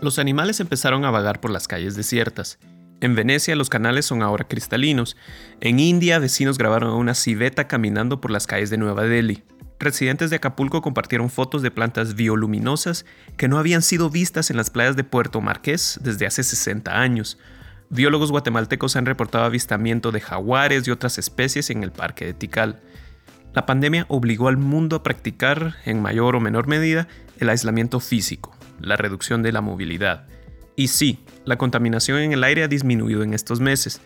Los animales empezaron a vagar por las calles desiertas. En Venecia los canales son ahora cristalinos. En India vecinos grabaron a una civeta caminando por las calles de Nueva Delhi. Residentes de Acapulco compartieron fotos de plantas bioluminosas que no habían sido vistas en las playas de Puerto Marqués desde hace 60 años. Biólogos guatemaltecos han reportado avistamiento de jaguares y otras especies en el parque de Tikal. La pandemia obligó al mundo a practicar, en mayor o menor medida, el aislamiento físico la reducción de la movilidad. Y sí, la contaminación en el aire ha disminuido en estos meses.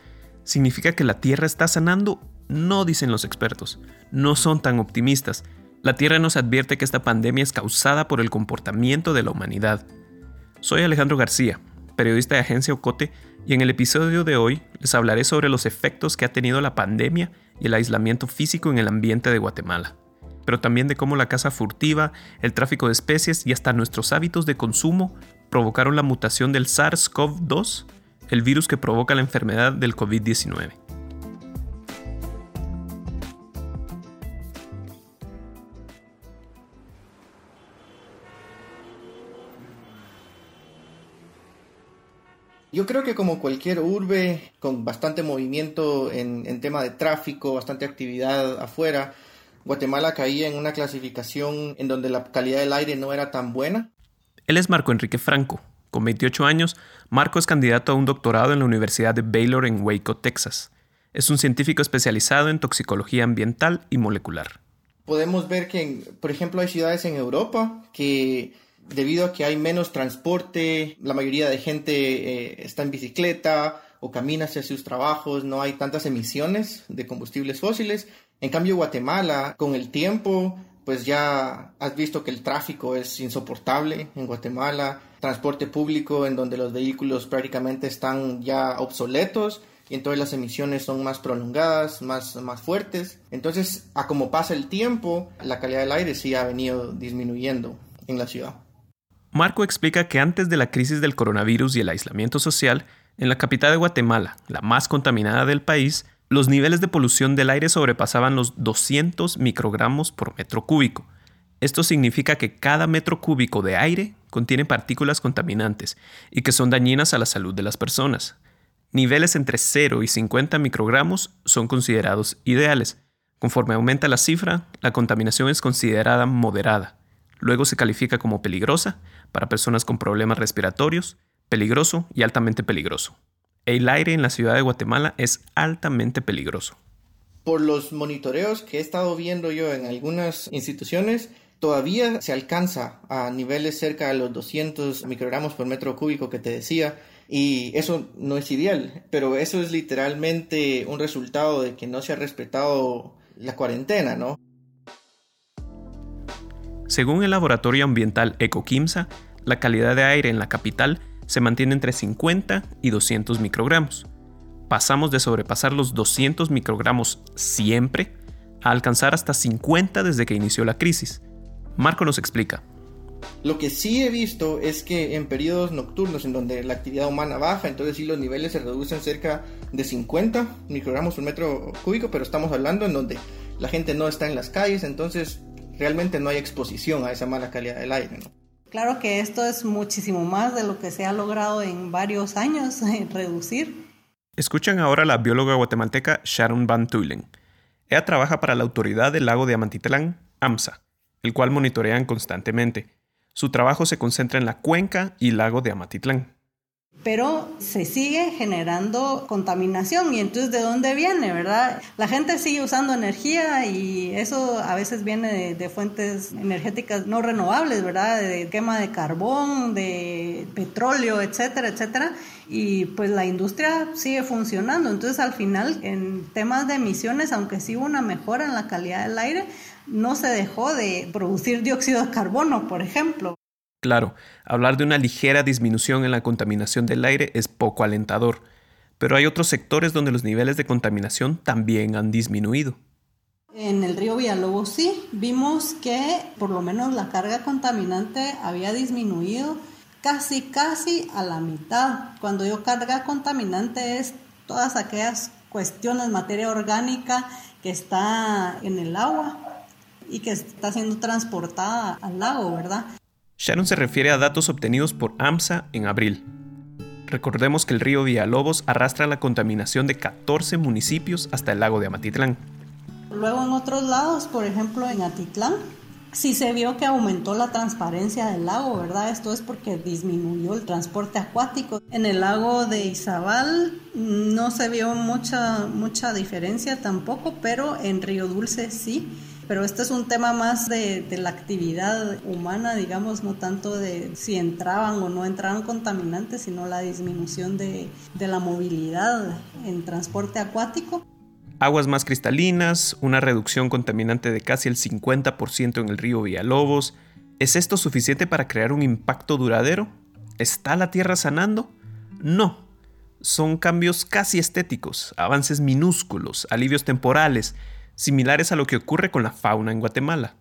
¿Significa que la Tierra está sanando? No dicen los expertos. No son tan optimistas. La Tierra nos advierte que esta pandemia es causada por el comportamiento de la humanidad. Soy Alejandro García, periodista de Agencia Ocote, y en el episodio de hoy les hablaré sobre los efectos que ha tenido la pandemia y el aislamiento físico en el ambiente de Guatemala pero también de cómo la caza furtiva, el tráfico de especies y hasta nuestros hábitos de consumo provocaron la mutación del SARS-CoV-2, el virus que provoca la enfermedad del COVID-19. Yo creo que como cualquier urbe con bastante movimiento en, tema de tráfico, bastante actividad afuera, Guatemala caía en una clasificación en donde la calidad del aire no era tan buena. Él es Marco Enrique Franco. Con 28 años, Marco es candidato a un doctorado en la Universidad de Baylor en Waco, Texas. Es un científico especializado en toxicología ambiental y molecular. Podemos ver que, por ejemplo, hay ciudades en Europa que debido a que hay menos transporte, la mayoría de gente eh, está en bicicleta o camina hacia sus trabajos, no hay tantas emisiones de combustibles fósiles en cambio, Guatemala, con el tiempo, pues ya has visto que el tráfico es insoportable en Guatemala, transporte público en donde los vehículos prácticamente están ya obsoletos y entonces las emisiones son más prolongadas, más, más fuertes. Entonces, a como pasa el tiempo, la calidad del aire sí ha venido disminuyendo en la ciudad. Marco explica que antes de la crisis del coronavirus y el aislamiento social, en la capital de Guatemala, la más contaminada del país, los niveles de polución del aire sobrepasaban los 200 microgramos por metro cúbico. Esto significa que cada metro cúbico de aire contiene partículas contaminantes y que son dañinas a la salud de las personas. Niveles entre 0 y 50 microgramos son considerados ideales. Conforme aumenta la cifra, la contaminación es considerada moderada. Luego se califica como peligrosa para personas con problemas respiratorios, peligroso y altamente peligroso el aire en la ciudad de Guatemala es altamente peligroso. Por los monitoreos que he estado viendo yo en algunas instituciones, todavía se alcanza a niveles cerca de los 200 microgramos por metro cúbico que te decía, y eso no es ideal, pero eso es literalmente un resultado de que no se ha respetado la cuarentena, ¿no? Según el laboratorio ambiental Ecoquimsa, la calidad de aire en la capital se mantiene entre 50 y 200 microgramos. Pasamos de sobrepasar los 200 microgramos siempre a alcanzar hasta 50 desde que inició la crisis. Marco nos explica. Lo que sí he visto es que en periodos nocturnos en donde la actividad humana baja, entonces sí los niveles se reducen cerca de 50 microgramos por metro cúbico, pero estamos hablando en donde la gente no está en las calles, entonces realmente no hay exposición a esa mala calidad del aire. Claro que esto es muchísimo más de lo que se ha logrado en varios años reducir. Escuchan ahora a la bióloga guatemalteca Sharon Van Tuylen. Ella trabaja para la Autoridad del Lago de Amantitlán, AMSA, el cual monitorean constantemente. Su trabajo se concentra en la cuenca y lago de Amatitlán pero se sigue generando contaminación y entonces de dónde viene, ¿verdad? La gente sigue usando energía y eso a veces viene de, fuentes energéticas no renovables, ¿verdad? De quema de carbón, de petróleo, etcétera, etcétera. Y pues la industria sigue funcionando. Entonces al final en temas de emisiones, aunque sí hubo una mejora en la calidad del aire, no se dejó de producir dióxido de carbono, por ejemplo. Claro, hablar de una ligera disminución en la contaminación del aire es poco alentador, pero hay otros sectores donde los niveles de contaminación también han disminuido. En el río Villalobos sí, vimos que por lo menos la carga contaminante había disminuido casi, casi a la mitad. Cuando yo carga contaminante es todas aquellas cuestiones, materia orgánica que está en el agua y que está siendo transportada al lago, ¿verdad? Sharon se refiere a datos obtenidos por AMSA en abril. Recordemos que el río Villalobos arrastra la contaminación de 14 municipios hasta el lago de Amatitlán. Luego en otros lados, por ejemplo en Atitlán, sí se vio que aumentó la transparencia del lago, ¿verdad? Esto es porque disminuyó el transporte acuático. En el lago de Izabal no se vio mucha, mucha diferencia tampoco, pero en Río Dulce sí pero este es un tema más de, la actividad humana, digamos, no tanto de si entraban o no entraban contaminantes, sino la disminución de, de la movilidad en transporte acuático. Aguas más cristalinas, una reducción contaminante de casi el 50% en el río Villalobos. ¿Es esto suficiente para crear un impacto duradero? ¿Está la Tierra sanando? No. Son cambios casi estéticos, avances minúsculos, alivios temporales, similares a lo que ocurre con la fauna en Guatemala.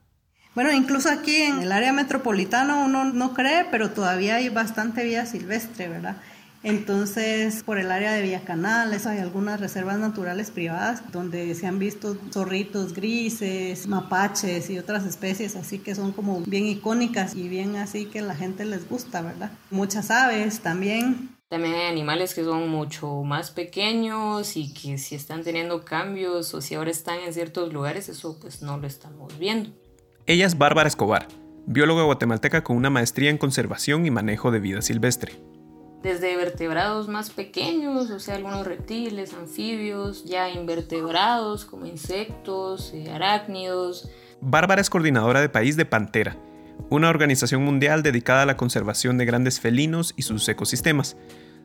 Bueno, incluso aquí en el área metropolitana uno no cree, pero todavía hay bastante vida silvestre, ¿verdad? Entonces, por el área de Villa Canales hay algunas reservas naturales privadas donde se han visto zorritos grises, mapaches y otras especies así que son como bien icónicas y bien así que la gente les gusta, ¿verdad? Muchas aves también. También hay animales que son mucho más pequeños y que si están teniendo cambios o si ahora están en ciertos lugares, eso pues no lo estamos viendo. Ella es Bárbara Escobar, bióloga guatemalteca con una maestría en conservación y manejo de vida silvestre. Desde vertebrados más pequeños, o sea, algunos reptiles, anfibios, ya invertebrados como insectos, eh, arácnidos. Bárbara es coordinadora de país de Pantera, una organización mundial dedicada a la conservación de grandes felinos y sus ecosistemas.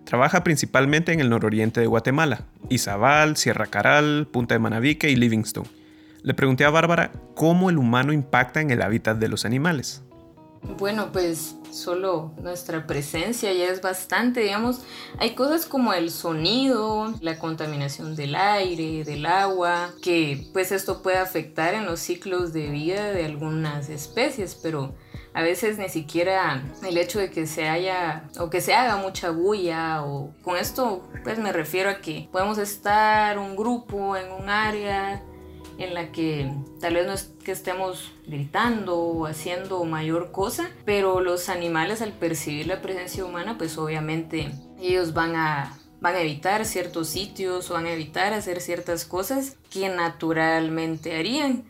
Trabaja principalmente en el nororiente de Guatemala, Izabal, Sierra Caral, Punta de Manabique y Livingstone. Le pregunté a Bárbara cómo el humano impacta en el hábitat de los animales. Bueno, pues solo nuestra presencia ya es bastante, digamos, hay cosas como el sonido, la contaminación del aire, del agua, que pues esto puede afectar en los ciclos de vida de algunas especies, pero a veces ni siquiera el hecho de que se haya o que se haga mucha bulla o con esto pues me refiero a que podemos estar un grupo en un área en la que tal vez no es que estemos gritando o haciendo mayor cosa, pero los animales al percibir la presencia humana, pues obviamente ellos van a van a evitar ciertos sitios o van a evitar hacer ciertas cosas que naturalmente harían.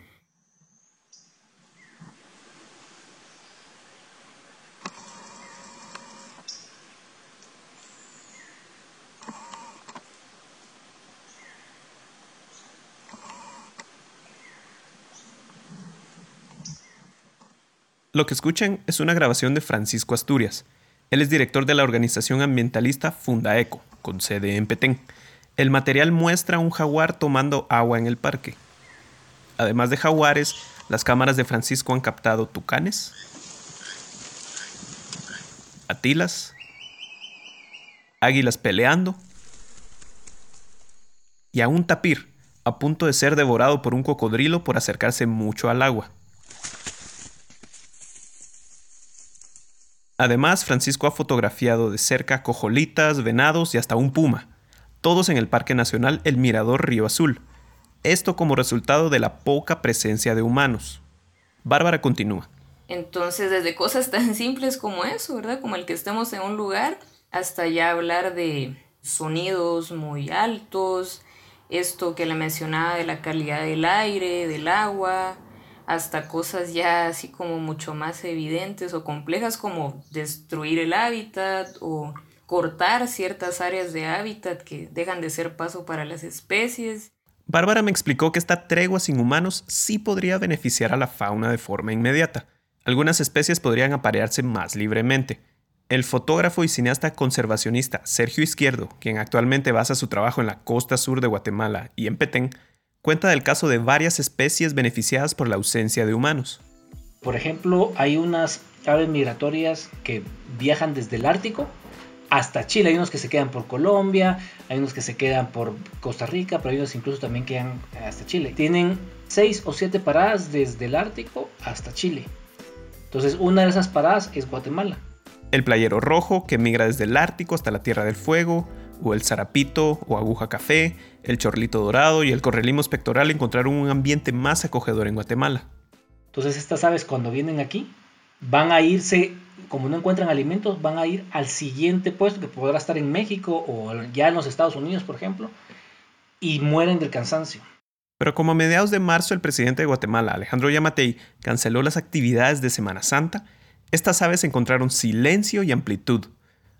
Lo que escuchan es una grabación de Francisco Asturias. Él es director de la organización ambientalista Fundaeco, con sede en Petén. El material muestra un jaguar tomando agua en el parque. Además de jaguares, las cámaras de Francisco han captado tucanes, atilas, águilas peleando y a un tapir a punto de ser devorado por un cocodrilo por acercarse mucho al agua. Además, Francisco ha fotografiado de cerca cojolitas, venados y hasta un puma, todos en el Parque Nacional El Mirador Río Azul. Esto como resultado de la poca presencia de humanos. Bárbara continúa. Entonces, desde cosas tan simples como eso, ¿verdad? Como el que estemos en un lugar, hasta ya hablar de sonidos muy altos, esto que le mencionaba de la calidad del aire, del agua, hasta cosas ya así como mucho más evidentes o complejas como destruir el hábitat o cortar ciertas áreas de hábitat que dejan de ser paso para las especies. Bárbara me explicó que esta tregua sin humanos sí podría beneficiar a la fauna de forma inmediata. Algunas especies podrían aparearse más libremente. El fotógrafo y cineasta conservacionista Sergio Izquierdo, quien actualmente basa su trabajo en la costa sur de Guatemala y en Petén, cuenta del caso de varias especies beneficiadas por la ausencia de humanos. Por ejemplo, hay unas aves migratorias que viajan desde el Ártico hasta Chile. Hay unos que se quedan por Colombia, hay unos que se quedan por Costa Rica, pero hay unos incluso también quedan hasta Chile. Tienen seis o siete paradas desde el Ártico hasta Chile. Entonces, una de esas paradas es Guatemala. El playero rojo que migra desde el Ártico hasta la Tierra del Fuego, o el zarapito o aguja café, el chorlito dorado y el correlimo espectoral encontraron un ambiente más acogedor en Guatemala. Entonces estas aves cuando vienen aquí van a irse, como no encuentran alimentos, van a ir al siguiente puesto que podrá estar en México o ya en los Estados Unidos, por ejemplo, y mueren del cansancio. Pero como a mediados de marzo el presidente de Guatemala, Alejandro Yamatei, canceló las actividades de Semana Santa, estas aves encontraron silencio y amplitud.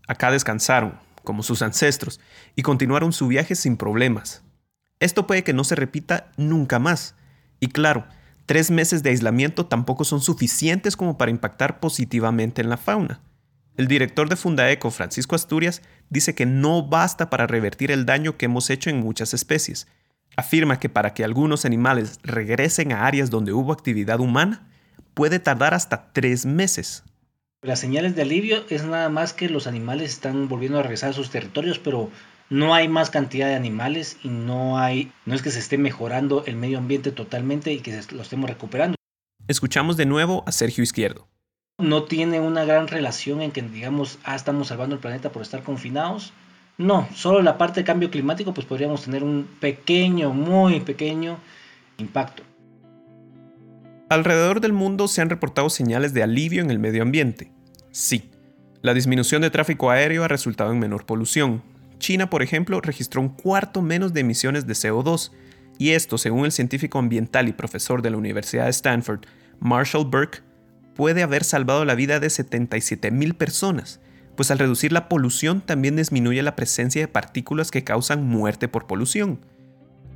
Acá descansaron, como sus ancestros, y continuaron su viaje sin problemas. Esto puede que no se repita nunca más. Y claro, tres meses de aislamiento tampoco son suficientes como para impactar positivamente en la fauna. El director de Fundaeco, Francisco Asturias, dice que no basta para revertir el daño que hemos hecho en muchas especies. Afirma que para que algunos animales regresen a áreas donde hubo actividad humana, puede tardar hasta tres meses. Las señales de alivio es nada más que los animales están volviendo a regresar a sus territorios, pero no hay más cantidad de animales y no hay, no es que se esté mejorando el medio ambiente totalmente y que lo estemos recuperando. Escuchamos de nuevo a Sergio Izquierdo. No tiene una gran relación en que digamos, ah, estamos salvando el planeta por estar confinados. No, solo la parte de cambio climático, pues podríamos tener un pequeño, muy pequeño impacto. Alrededor del mundo se han reportado señales de alivio en el medio ambiente. Sí, la disminución de tráfico aéreo ha resultado en menor polución. China, por ejemplo, registró un cuarto menos de emisiones de CO2, y esto, según el científico ambiental y profesor de la Universidad de Stanford, Marshall Burke, puede haber salvado la vida de 77.000 personas, pues al reducir la polución también disminuye la presencia de partículas que causan muerte por polución.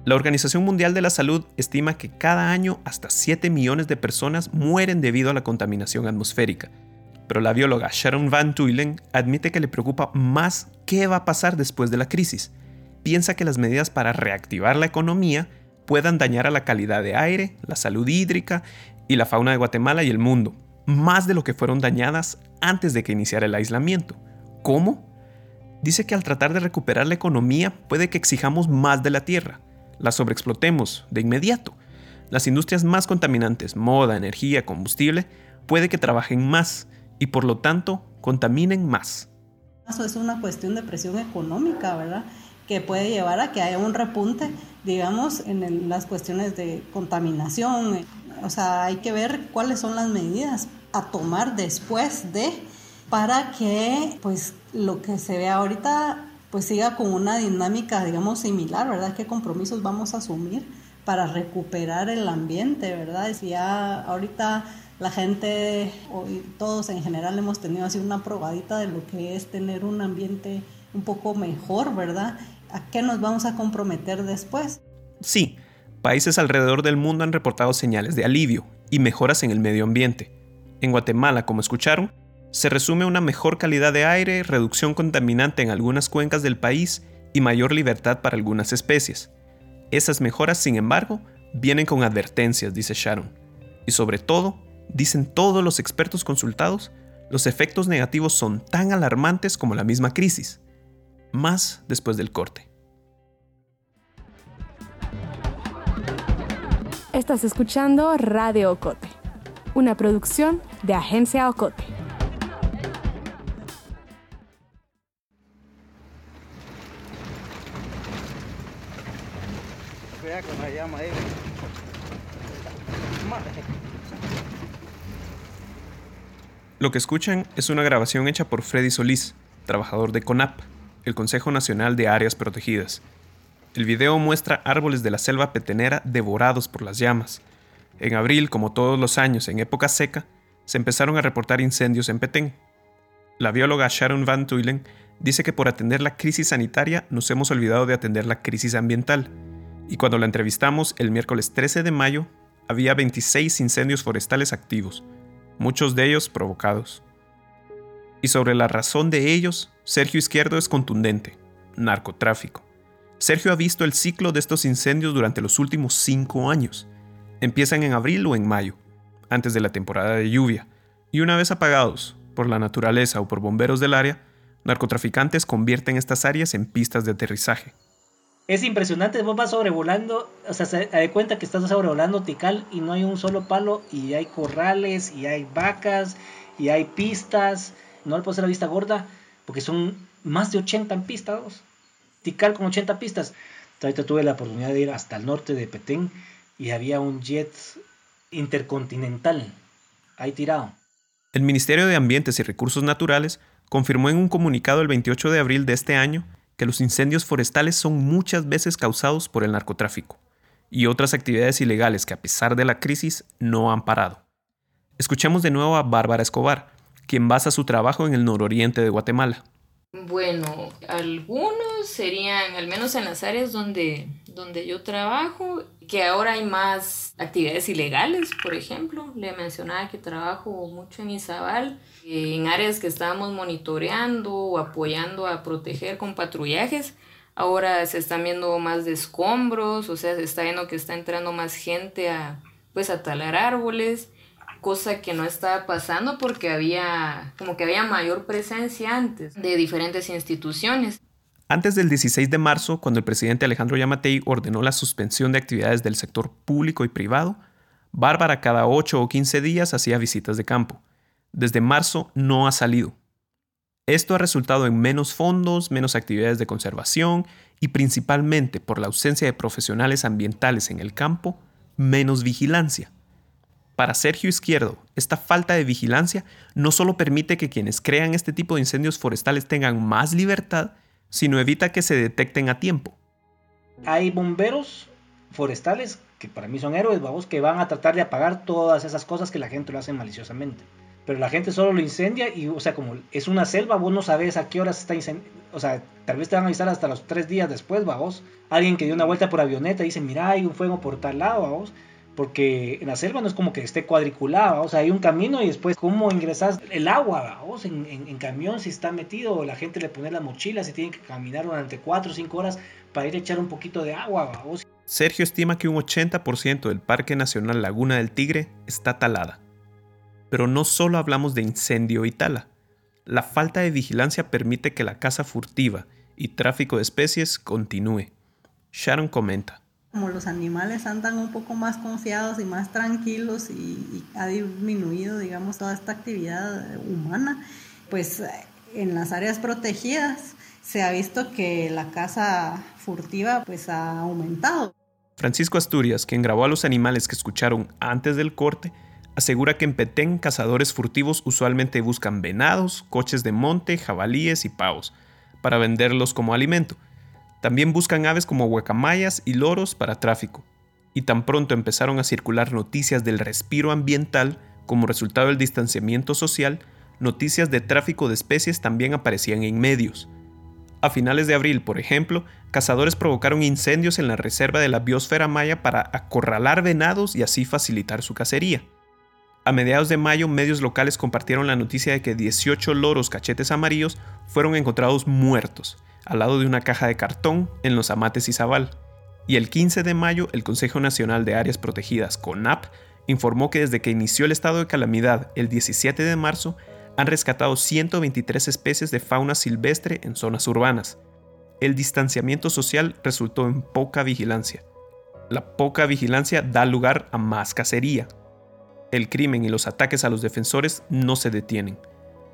La Organización Mundial de la Salud estima que cada año hasta 7 millones de personas mueren debido a la contaminación atmosférica, pero la bióloga Sharon Van Tuylen admite que le preocupa más qué va a pasar después de la crisis. Piensa que las medidas para reactivar la economía puedan dañar a la calidad de aire, la salud hídrica y la fauna de Guatemala y el mundo, más de lo que fueron dañadas antes de que iniciara el aislamiento. ¿Cómo? Dice que al tratar de recuperar la economía puede que exijamos más de la tierra, la sobreexplotemos de inmediato. Las industrias más contaminantes, moda, energía, combustible, puede que trabajen más y por lo tanto contaminen más. Eso es una cuestión de presión económica, ¿verdad? Que puede llevar a que haya un repunte, digamos, en las cuestiones de contaminación. O sea, hay que ver cuáles son las medidas a tomar después de para que pues lo que se ve ahorita pues siga con una dinámica digamos similar, ¿verdad? ¿Qué compromisos vamos a asumir para recuperar el ambiente, ¿verdad? Si ya ahorita la gente, todos en general hemos tenido así una probadita de lo que es tener un ambiente un poco mejor, ¿verdad? ¿A qué nos vamos a comprometer después? Sí, países alrededor del mundo han reportado señales de alivio y mejoras en el medio ambiente. En Guatemala, como escucharon, se resume una mejor calidad de aire, reducción contaminante en algunas cuencas del país y mayor libertad para algunas especies. Esas mejoras, sin embargo, vienen con advertencias, dice Sharon, y sobre todo dicen todos los expertos consultados, los efectos negativos son tan alarmantes como la misma crisis, más después del corte. Estás escuchando Radio Ocote, una producción de Agencia Ocote. Lo que escuchan es una grabación hecha por Freddy Solís, trabajador de CONAP, el Consejo Nacional de Áreas Protegidas. El video muestra árboles de la selva petenera devorados por las llamas. En abril, como todos los años en época seca, se empezaron a reportar incendios en Petén. La bióloga Sharon Van Tuylen dice que por atender la crisis sanitaria nos hemos olvidado de atender la crisis ambiental. Y cuando la entrevistamos el miércoles 13 de mayo, había 26 incendios forestales activos, muchos de ellos provocados. Y sobre la razón de ellos, Sergio Izquierdo es contundente, narcotráfico. Sergio ha visto el ciclo de estos incendios durante los últimos cinco años. Empiezan en abril o en mayo. antes de la temporada de lluvia, y una vez apagados, por la naturaleza o por bomberos del área, narcotraficantes convierten estas áreas en pistas de aterrizaje. Es impresionante, vos vas sobrevolando, o sea, se da cuenta que estás sobrevolando Tikal y no hay un solo palo y hay corrales y hay vacas y hay pistas. No le puedo hacer la vista gorda porque son más de 80 pistas. Tikal con 80 pistas. Ahorita tuve la oportunidad de ir hasta el norte de Petén y había un jet intercontinental ahí tirado. El Ministerio de Ambientes y Recursos Naturales confirmó en un comunicado el 28 de abril de este año que los incendios forestales son muchas veces causados por el narcotráfico y otras actividades ilegales que a pesar de la crisis no han parado. Escuchemos de nuevo a Bárbara Escobar, quien basa su trabajo en el nororiente de Guatemala. Bueno, algunos serían, al menos en las áreas donde, donde yo trabajo, que ahora hay más actividades ilegales, por ejemplo. Le mencionaba que trabajo mucho en Izabal, en áreas que estábamos monitoreando o apoyando a proteger con patrullajes. Ahora se están viendo más de escombros, o sea, se está viendo que está entrando más gente a, pues, a talar árboles cosa que no estaba pasando porque había como que había mayor presencia antes de diferentes instituciones. Antes del 16 de marzo, cuando el presidente Alejandro Yamatei ordenó la suspensión de actividades del sector público y privado, Bárbara cada 8 o 15 días hacía visitas de campo. Desde marzo no ha salido. Esto ha resultado en menos fondos, menos actividades de conservación y principalmente por la ausencia de profesionales ambientales en el campo, menos vigilancia. Para Sergio Izquierdo, esta falta de vigilancia no solo permite que quienes crean este tipo de incendios forestales tengan más libertad, sino evita que se detecten a tiempo. Hay bomberos forestales que para mí son héroes, vamos, que van a tratar de apagar todas esas cosas que la gente lo hace maliciosamente. Pero la gente solo lo incendia y, o sea, como es una selva, vos no sabes a qué horas está incendiando. O sea, tal vez te van a avisar hasta los tres días después, vamos. Alguien que dio una vuelta por avioneta dice, mira, hay un fuego por tal lado, vamos porque en la selva no es como que esté cuadriculada, o sea, hay un camino y después cómo ingresas el agua, o en, camión si está metido, la gente le pone la mochila, si tiene que caminar durante 4 o 5 horas para ir a echar un poquito de agua. Sergio estima que un 80% del Parque Nacional Laguna del Tigre está talada. Pero no solo hablamos de incendio y tala. La falta de vigilancia permite que la caza furtiva y tráfico de especies continúe. Sharon comenta como los animales andan un poco más confiados y más tranquilos y, ha disminuido, digamos, toda esta actividad humana, pues en las áreas protegidas se ha visto que la caza furtiva pues ha aumentado. Francisco Asturias, quien grabó a los animales que escucharon antes del corte, asegura que en Petén cazadores furtivos usualmente buscan venados, coches de monte, jabalíes y pavos, para venderlos como alimento también buscan aves como huecamayas y loros para tráfico. Y tan pronto empezaron a circular noticias del respiro ambiental como resultado del distanciamiento social, noticias de tráfico de especies también aparecían en medios. A finales de abril, por ejemplo, cazadores provocaron incendios en la reserva de la biosfera maya para acorralar venados y así facilitar su cacería. A mediados de mayo, medios locales compartieron la noticia de que 18 loros cachetes amarillos fueron encontrados muertos, al lado de una caja de cartón en los Amates Izabal. Y el 15 de mayo, el Consejo Nacional de Áreas Protegidas, CONAP, informó que desde que inició el estado de calamidad el 17 de marzo, han rescatado 123 especies de fauna silvestre en zonas urbanas. El distanciamiento social resultó en poca vigilancia. La poca vigilancia da lugar a más cacería. El crimen y los ataques a los defensores no se detienen.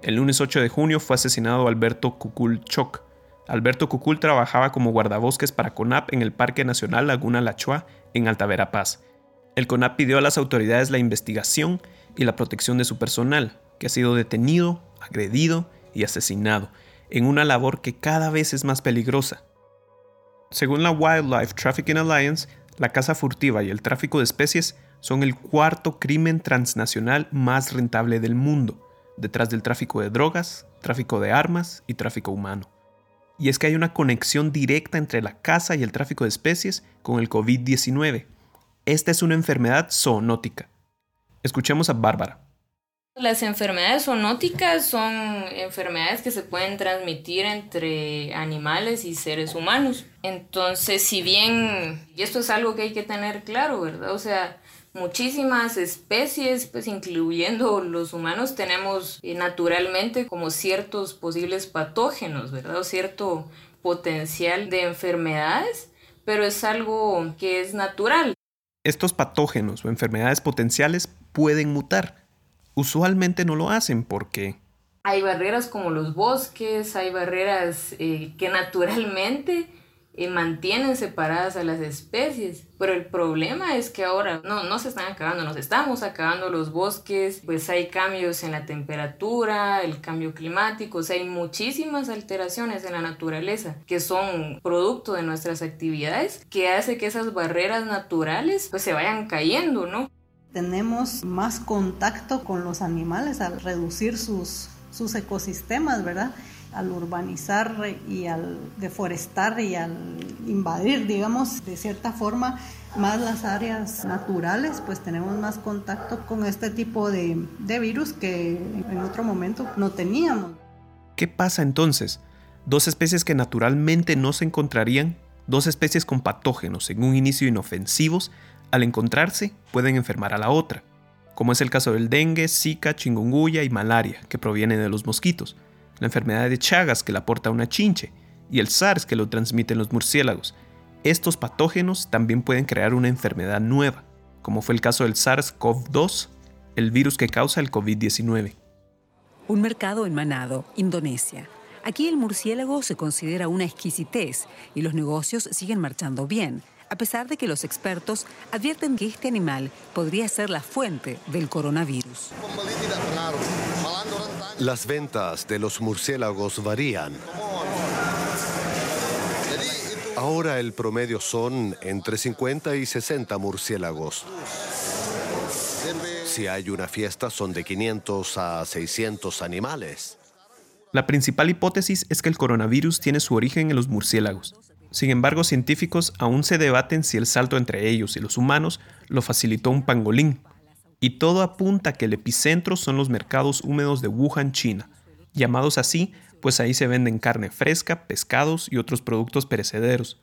El lunes 8 de junio fue asesinado Alberto Cucul Choc, Alberto Cucul trabajaba como guardabosques para CONAP en el Parque Nacional Laguna Lachua, en Alta Verapaz. El CONAP pidió a las autoridades la investigación y la protección de su personal, que ha sido detenido, agredido y asesinado, en una labor que cada vez es más peligrosa. Según la Wildlife Trafficking Alliance, la caza furtiva y el tráfico de especies son el cuarto crimen transnacional más rentable del mundo, detrás del tráfico de drogas, tráfico de armas y tráfico humano y es que hay una conexión directa entre la caza y el tráfico de especies con el COVID-19. Esta es una enfermedad zoonótica. Escuchemos a Bárbara. Las enfermedades zoonóticas son enfermedades que se pueden transmitir entre animales y seres humanos. Entonces, si bien, y esto es algo que hay que tener claro, ¿verdad? O sea, muchísimas especies, pues incluyendo los humanos, tenemos eh, naturalmente como ciertos posibles patógenos, ¿verdad? O cierto potencial de enfermedades, pero es algo que es natural. Estos patógenos o enfermedades potenciales pueden mutar. Usualmente no lo hacen porque hay barreras como los bosques, hay barreras eh, que naturalmente eh, mantienen separadas a las especies. Pero el problema es que ahora no, no se están acabando, nos estamos acabando los bosques, pues hay cambios en la temperatura, el cambio climático, o sea, hay muchísimas alteraciones en la naturaleza que son producto de nuestras actividades que hace que esas barreras naturales pues se vayan cayendo, ¿no? Tenemos más contacto con los animales al reducir sus sus ecosistemas, ¿verdad? Al urbanizar y al deforestar y al invadir, digamos, de cierta forma, más las áreas naturales, pues tenemos más contacto con este tipo de, de virus que en otro momento no teníamos. ¿Qué pasa entonces? Dos especies que naturalmente no se encontrarían, dos especies con patógenos en un inicio inofensivos, al encontrarse pueden enfermar a la otra como es el caso del dengue, zika, chingunguya y malaria, que provienen de los mosquitos, la enfermedad de Chagas que la aporta una chinche, y el SARS que lo transmiten los murciélagos. Estos patógenos también pueden crear una enfermedad nueva, como fue el caso del SARS-CoV-2, el virus que causa el COVID-19. Un mercado en Manado, Indonesia. Aquí el murciélago se considera una exquisitez y los negocios siguen marchando bien a pesar de que los expertos advierten que este animal podría ser la fuente del coronavirus. Las ventas de los murciélagos varían. Ahora el promedio son entre 50 y 60 murciélagos. Si hay una fiesta son de 500 a 600 animales. La principal hipótesis es que el coronavirus tiene su origen en los murciélagos. Sin embargo, científicos aún se debaten si el salto entre ellos y los humanos lo facilitó un pangolín. Y todo apunta a que el epicentro son los mercados húmedos de Wuhan, China, llamados así pues ahí se venden carne fresca, pescados y otros productos perecederos.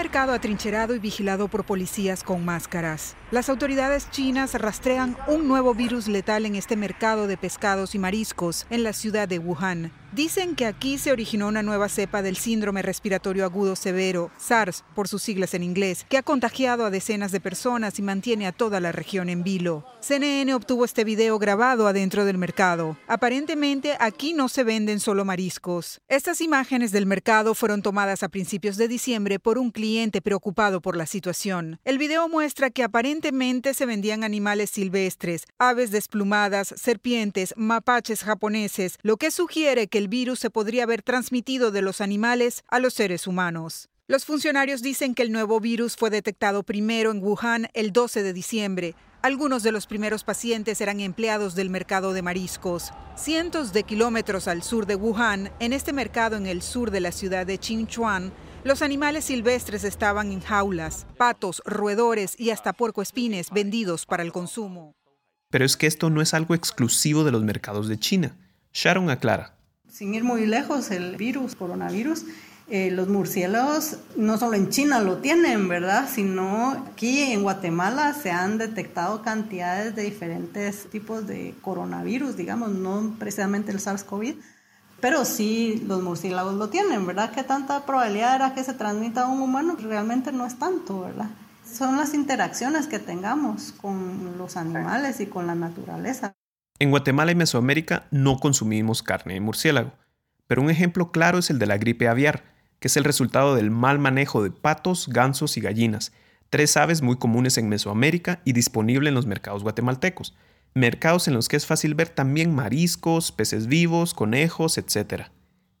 Mercado atrincherado y vigilado por policías con máscaras. Las autoridades chinas rastrean un nuevo virus letal en este mercado de pescados y mariscos en la ciudad de Wuhan. Dicen que aquí se originó una nueva cepa del síndrome respiratorio agudo severo, SARS por sus siglas en inglés, que ha contagiado a decenas de personas y mantiene a toda la región en vilo. CNN obtuvo este video grabado adentro del mercado. Aparentemente aquí no se venden solo mariscos. Estas imágenes del mercado fueron tomadas a principios de diciembre por un cliente preocupado por la situación. El video muestra que aparentemente se vendían animales silvestres, aves desplumadas, serpientes, mapaches japoneses, lo que sugiere que el virus se podría haber transmitido de los animales a los seres humanos. Los funcionarios dicen que el nuevo virus fue detectado primero en Wuhan el 12 de diciembre. Algunos de los primeros pacientes eran empleados del mercado de mariscos. Cientos de kilómetros al sur de Wuhan, en este mercado en el sur de la ciudad de Qinchuan, los animales silvestres estaban en jaulas, patos, roedores y hasta puercoespines vendidos para el consumo. Pero es que esto no es algo exclusivo de los mercados de China. Sharon aclara. Sin ir muy lejos, el virus, coronavirus, eh, los murciélagos no solo en China lo tienen, ¿verdad? Sino aquí en Guatemala se han detectado cantidades de diferentes tipos de coronavirus, digamos, no precisamente el SARS-CoV, pero sí los murciélagos lo tienen, ¿verdad? ¿Qué tanta probabilidad era que se transmita a un humano? Realmente no es tanto, ¿verdad? Son las interacciones que tengamos con los animales y con la naturaleza. En Guatemala y Mesoamérica no consumimos carne de murciélago, pero un ejemplo claro es el de la gripe aviar, que es el resultado del mal manejo de patos, gansos y gallinas, tres aves muy comunes en Mesoamérica y disponibles en los mercados guatemaltecos, mercados en los que es fácil ver también mariscos, peces vivos, conejos, etc.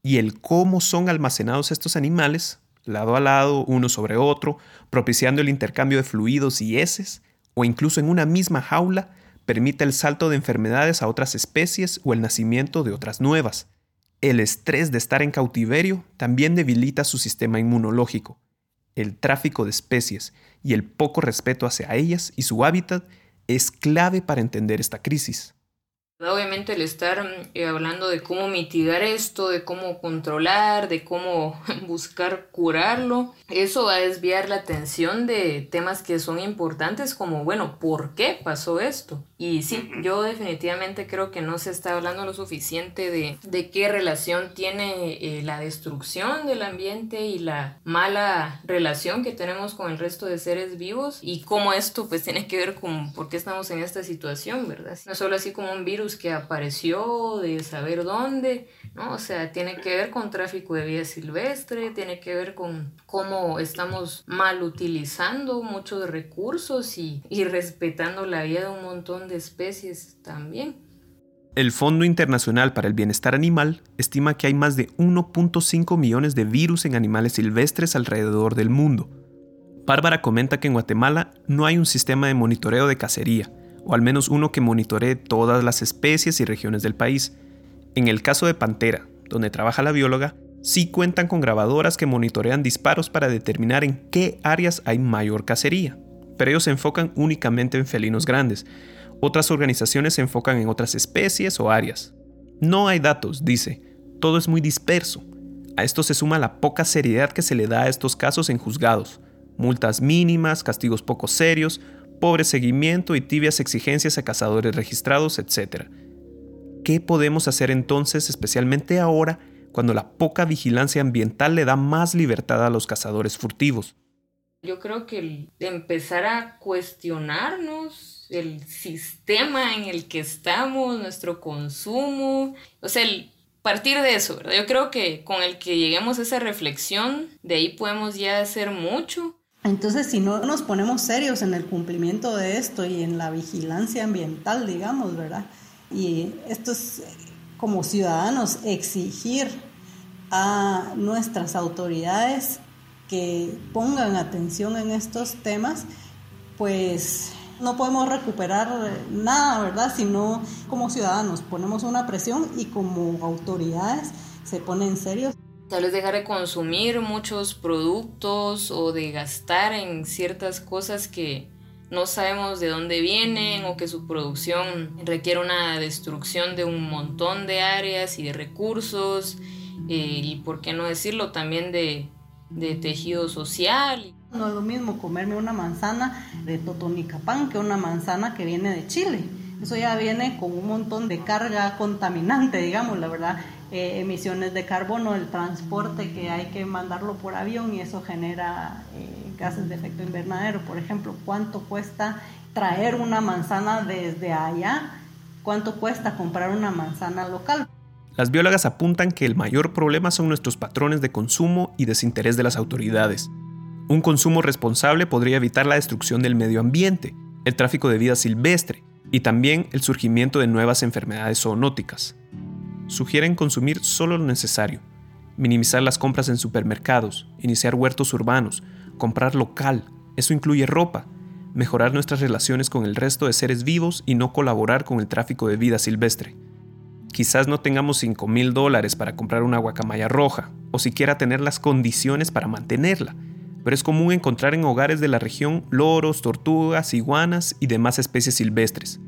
Y el cómo son almacenados estos animales, lado a lado, uno sobre otro, propiciando el intercambio de fluidos y heces, o incluso en una misma jaula, permite el salto de enfermedades a otras especies o el nacimiento de otras nuevas. El estrés de estar en cautiverio también debilita su sistema inmunológico. El tráfico de especies y el poco respeto hacia ellas y su hábitat es clave para entender esta crisis. Obviamente el estar eh, hablando de cómo mitigar esto, de cómo controlar, de cómo buscar curarlo, eso va a desviar la atención de temas que son importantes como, bueno, ¿por qué pasó esto? Y sí, yo definitivamente creo que no se está hablando lo suficiente de, de qué relación tiene eh, la destrucción del ambiente y la mala relación que tenemos con el resto de seres vivos y cómo esto pues tiene que ver con por qué estamos en esta situación, ¿verdad? No solo así como un virus que apareció de saber dónde, ¿no? O sea, tiene que ver con tráfico de vida silvestre, tiene que ver con cómo estamos mal utilizando muchos recursos y, y respetando la vida de un montón de especies también. El Fondo Internacional para el Bienestar Animal estima que hay más de 1.5 millones de virus en animales silvestres alrededor del mundo. Bárbara comenta que en Guatemala no hay un sistema de monitoreo de cacería, o al menos uno que monitoree todas las especies y regiones del país. En el caso de Pantera, donde trabaja la bióloga, sí cuentan con grabadoras que monitorean disparos para determinar en qué áreas hay mayor cacería, pero ellos se enfocan únicamente en felinos grandes. Otras organizaciones se enfocan en otras especies o áreas. No hay datos, dice, todo es muy disperso. A esto se suma la poca seriedad que se le da a estos casos en juzgados, multas mínimas, castigos poco serios, pobre seguimiento y tibias exigencias a cazadores registrados, etc. ¿Qué podemos hacer entonces, especialmente ahora, cuando la poca vigilancia ambiental le da más libertad a los cazadores furtivos? Yo creo que empezar a cuestionarnos el sistema en el que estamos, nuestro consumo, o sea, el partir de eso, ¿verdad? Yo creo que con el que lleguemos a esa reflexión, de ahí podemos ya hacer mucho entonces, si no nos ponemos serios en el cumplimiento de esto y en la vigilancia ambiental, digamos, ¿verdad? Y esto es como ciudadanos exigir a nuestras autoridades que pongan atención en estos temas, pues no podemos recuperar nada, ¿verdad? Si no como ciudadanos ponemos una presión y como autoridades se ponen serios. Tal vez dejar de consumir muchos productos o de gastar en ciertas cosas que no sabemos de dónde vienen o que su producción requiere una destrucción de un montón de áreas y de recursos eh, y por qué no decirlo también de, tejido social. No es lo mismo comerme una manzana de Totonicapán que una manzana que viene de Chile. Eso ya viene con un montón de carga contaminante, digamos, la verdad. Eh, emisiones de carbono, el transporte que hay que mandarlo por avión y eso genera eh, gases de efecto invernadero. Por ejemplo, ¿cuánto cuesta traer una manzana desde allá? ¿Cuánto cuesta comprar una manzana local? Las biólogas apuntan que el mayor problema son nuestros patrones de consumo y desinterés de las autoridades. Un consumo responsable podría evitar la destrucción del medio ambiente, el tráfico de vida silvestre y también el surgimiento de nuevas enfermedades zoonóticas sugieren consumir solo lo necesario, minimizar las compras en supermercados, iniciar huertos urbanos, comprar local, eso incluye ropa, mejorar nuestras relaciones con el resto de seres vivos y no colaborar con el tráfico de vida silvestre. Quizás no tengamos 5 mil dólares para comprar una guacamaya roja, o siquiera tener las condiciones para mantenerla, pero es común encontrar en hogares de la región loros, tortugas, iguanas y demás especies silvestres.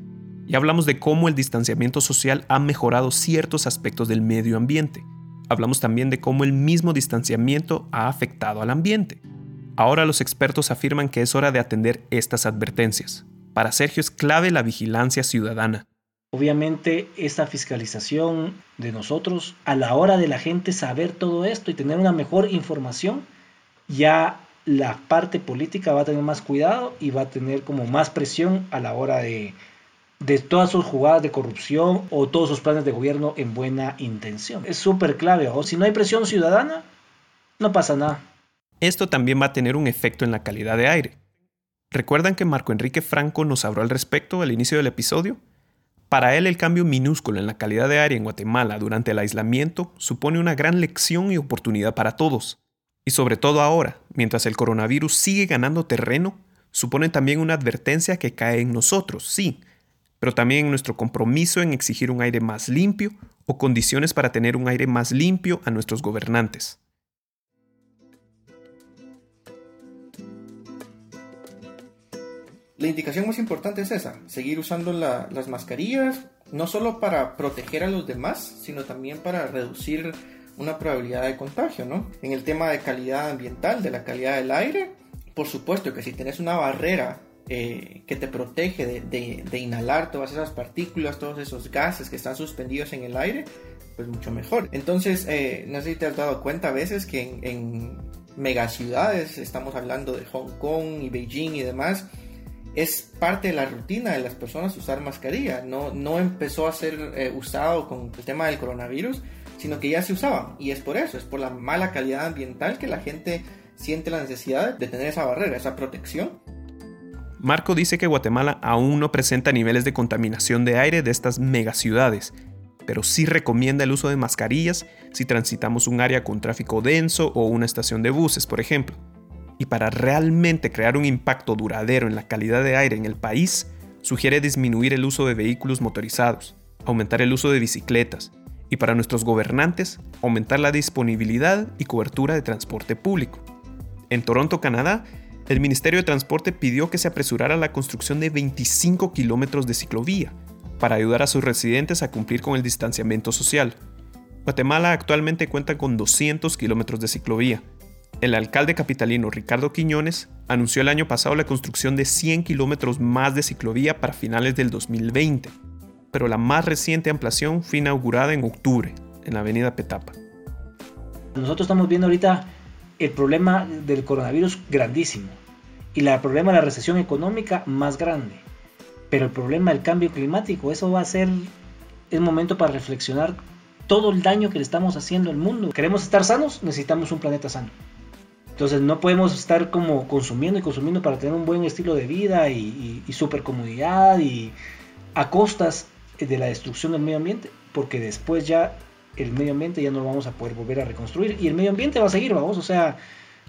Y hablamos de cómo el distanciamiento social ha mejorado ciertos aspectos del medio ambiente. Hablamos también de cómo el mismo distanciamiento ha afectado al ambiente. Ahora los expertos afirman que es hora de atender estas advertencias. Para Sergio es clave la vigilancia ciudadana. Obviamente esta fiscalización de nosotros a la hora de la gente saber todo esto y tener una mejor información, ya la parte política va a tener más cuidado y va a tener como más presión a la hora de, de todas sus jugadas de corrupción o todos sus planes de gobierno en buena intención. Es súper clave. O si no hay presión ciudadana, no pasa nada. Esto también va a tener un efecto en la calidad de aire. ¿Recuerdan que Marco Enrique Franco nos habló al respecto al inicio del episodio? Para él el cambio minúsculo en la calidad de aire en Guatemala durante el aislamiento supone una gran lección y oportunidad para todos. Y sobre todo ahora, mientras el coronavirus sigue ganando terreno, supone también una advertencia que cae en nosotros, sí, pero también nuestro compromiso en exigir un aire más limpio o condiciones para tener un aire más limpio a nuestros gobernantes. La indicación más importante es esa, seguir usando las mascarillas, no solo para proteger a los demás, sino también para reducir una probabilidad de contagio, ¿no? En el tema de calidad ambiental, de la calidad del aire, por supuesto que si tienes una barrera eh, que te protege de, inhalar todas esas partículas, todos esos gases que están suspendidos en el aire, pues mucho mejor. Entonces, eh, no sé si te has dado cuenta a veces que en, en megaciudades, estamos hablando de Hong Kong y Beijing y demás, es parte de la rutina de las personas usar mascarilla. No, no empezó a ser eh, usado con el tema del coronavirus, sino que ya se usaba. Y es por eso, es por la mala calidad ambiental que la gente siente la necesidad de tener esa barrera, esa protección. Marco dice que Guatemala aún no presenta niveles de contaminación de aire de estas megaciudades, pero sí recomienda el uso de mascarillas si transitamos un área con tráfico denso o una estación de buses, por ejemplo. Y para realmente crear un impacto duradero en la calidad de aire en el país, sugiere disminuir el uso de vehículos motorizados, aumentar el uso de bicicletas, y para nuestros gobernantes, aumentar la disponibilidad y cobertura de transporte público. En Toronto, Canadá, el Ministerio de Transporte pidió que se apresurara la construcción de 25 kilómetros de ciclovía para ayudar a sus residentes a cumplir con el distanciamiento social. Guatemala actualmente cuenta con 200 kilómetros de ciclovía. El alcalde capitalino Ricardo Quiñones anunció el año pasado la construcción de 100 kilómetros más de ciclovía para finales del 2020, pero la más reciente ampliación fue inaugurada en octubre, en la avenida Petapa. Nosotros estamos viendo ahorita el problema del coronavirus grandísimo y el problema de la recesión económica más grande. Pero el problema del cambio climático, eso va a ser el momento para reflexionar todo el daño que le estamos haciendo al mundo. Queremos estar sanos, necesitamos un planeta sano. Entonces no podemos estar como consumiendo y consumiendo para tener un buen estilo de vida y, y, super comodidad y a costas de la destrucción del medio ambiente, porque después ya el medio ambiente ya no lo vamos a poder volver a reconstruir y el medio ambiente va a seguir, vamos, o sea,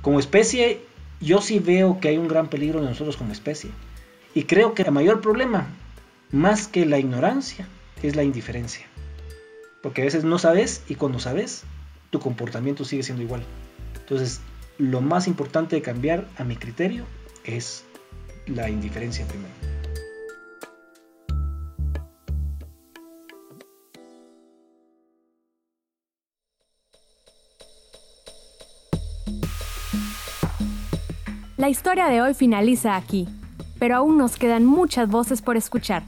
como especie yo sí veo que hay un gran peligro de nosotros como especie. Y creo que el mayor problema, más que la ignorancia, es la indiferencia. Porque a veces no sabes y cuando sabes, tu comportamiento sigue siendo igual. Entonces, lo más importante de cambiar, a mi criterio, es la indiferencia primero. La historia de hoy finaliza aquí pero aún nos quedan muchas voces por escuchar.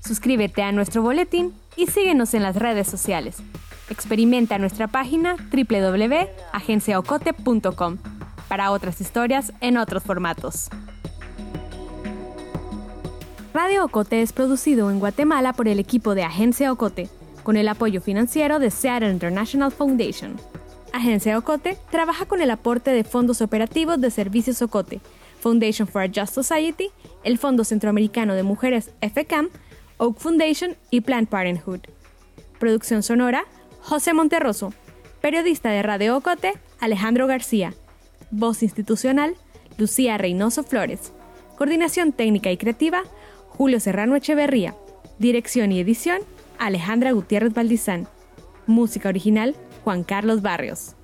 Suscríbete a nuestro boletín y síguenos en las redes sociales. Experimenta nuestra página www.agenciaocote.com para otras historias en otros formatos. Radio Ocote es producido en Guatemala por el equipo de Agencia Ocote, con el apoyo financiero de Seattle International Foundation. Agencia Ocote trabaja con el aporte de fondos operativos de Servicios Ocote, Foundation for a Just Society, el Fondo Centroamericano de Mujeres FCAM, Oak Foundation y Planned Parenthood. Producción sonora, José Monterroso. Periodista de Radio Ocote, Alejandro García. Voz institucional, Lucía Reynoso Flores. Coordinación técnica y creativa, Julio Serrano Echeverría. Dirección y edición, Alejandra Gutiérrez Valdizán. Música original, Juan Carlos Barrios.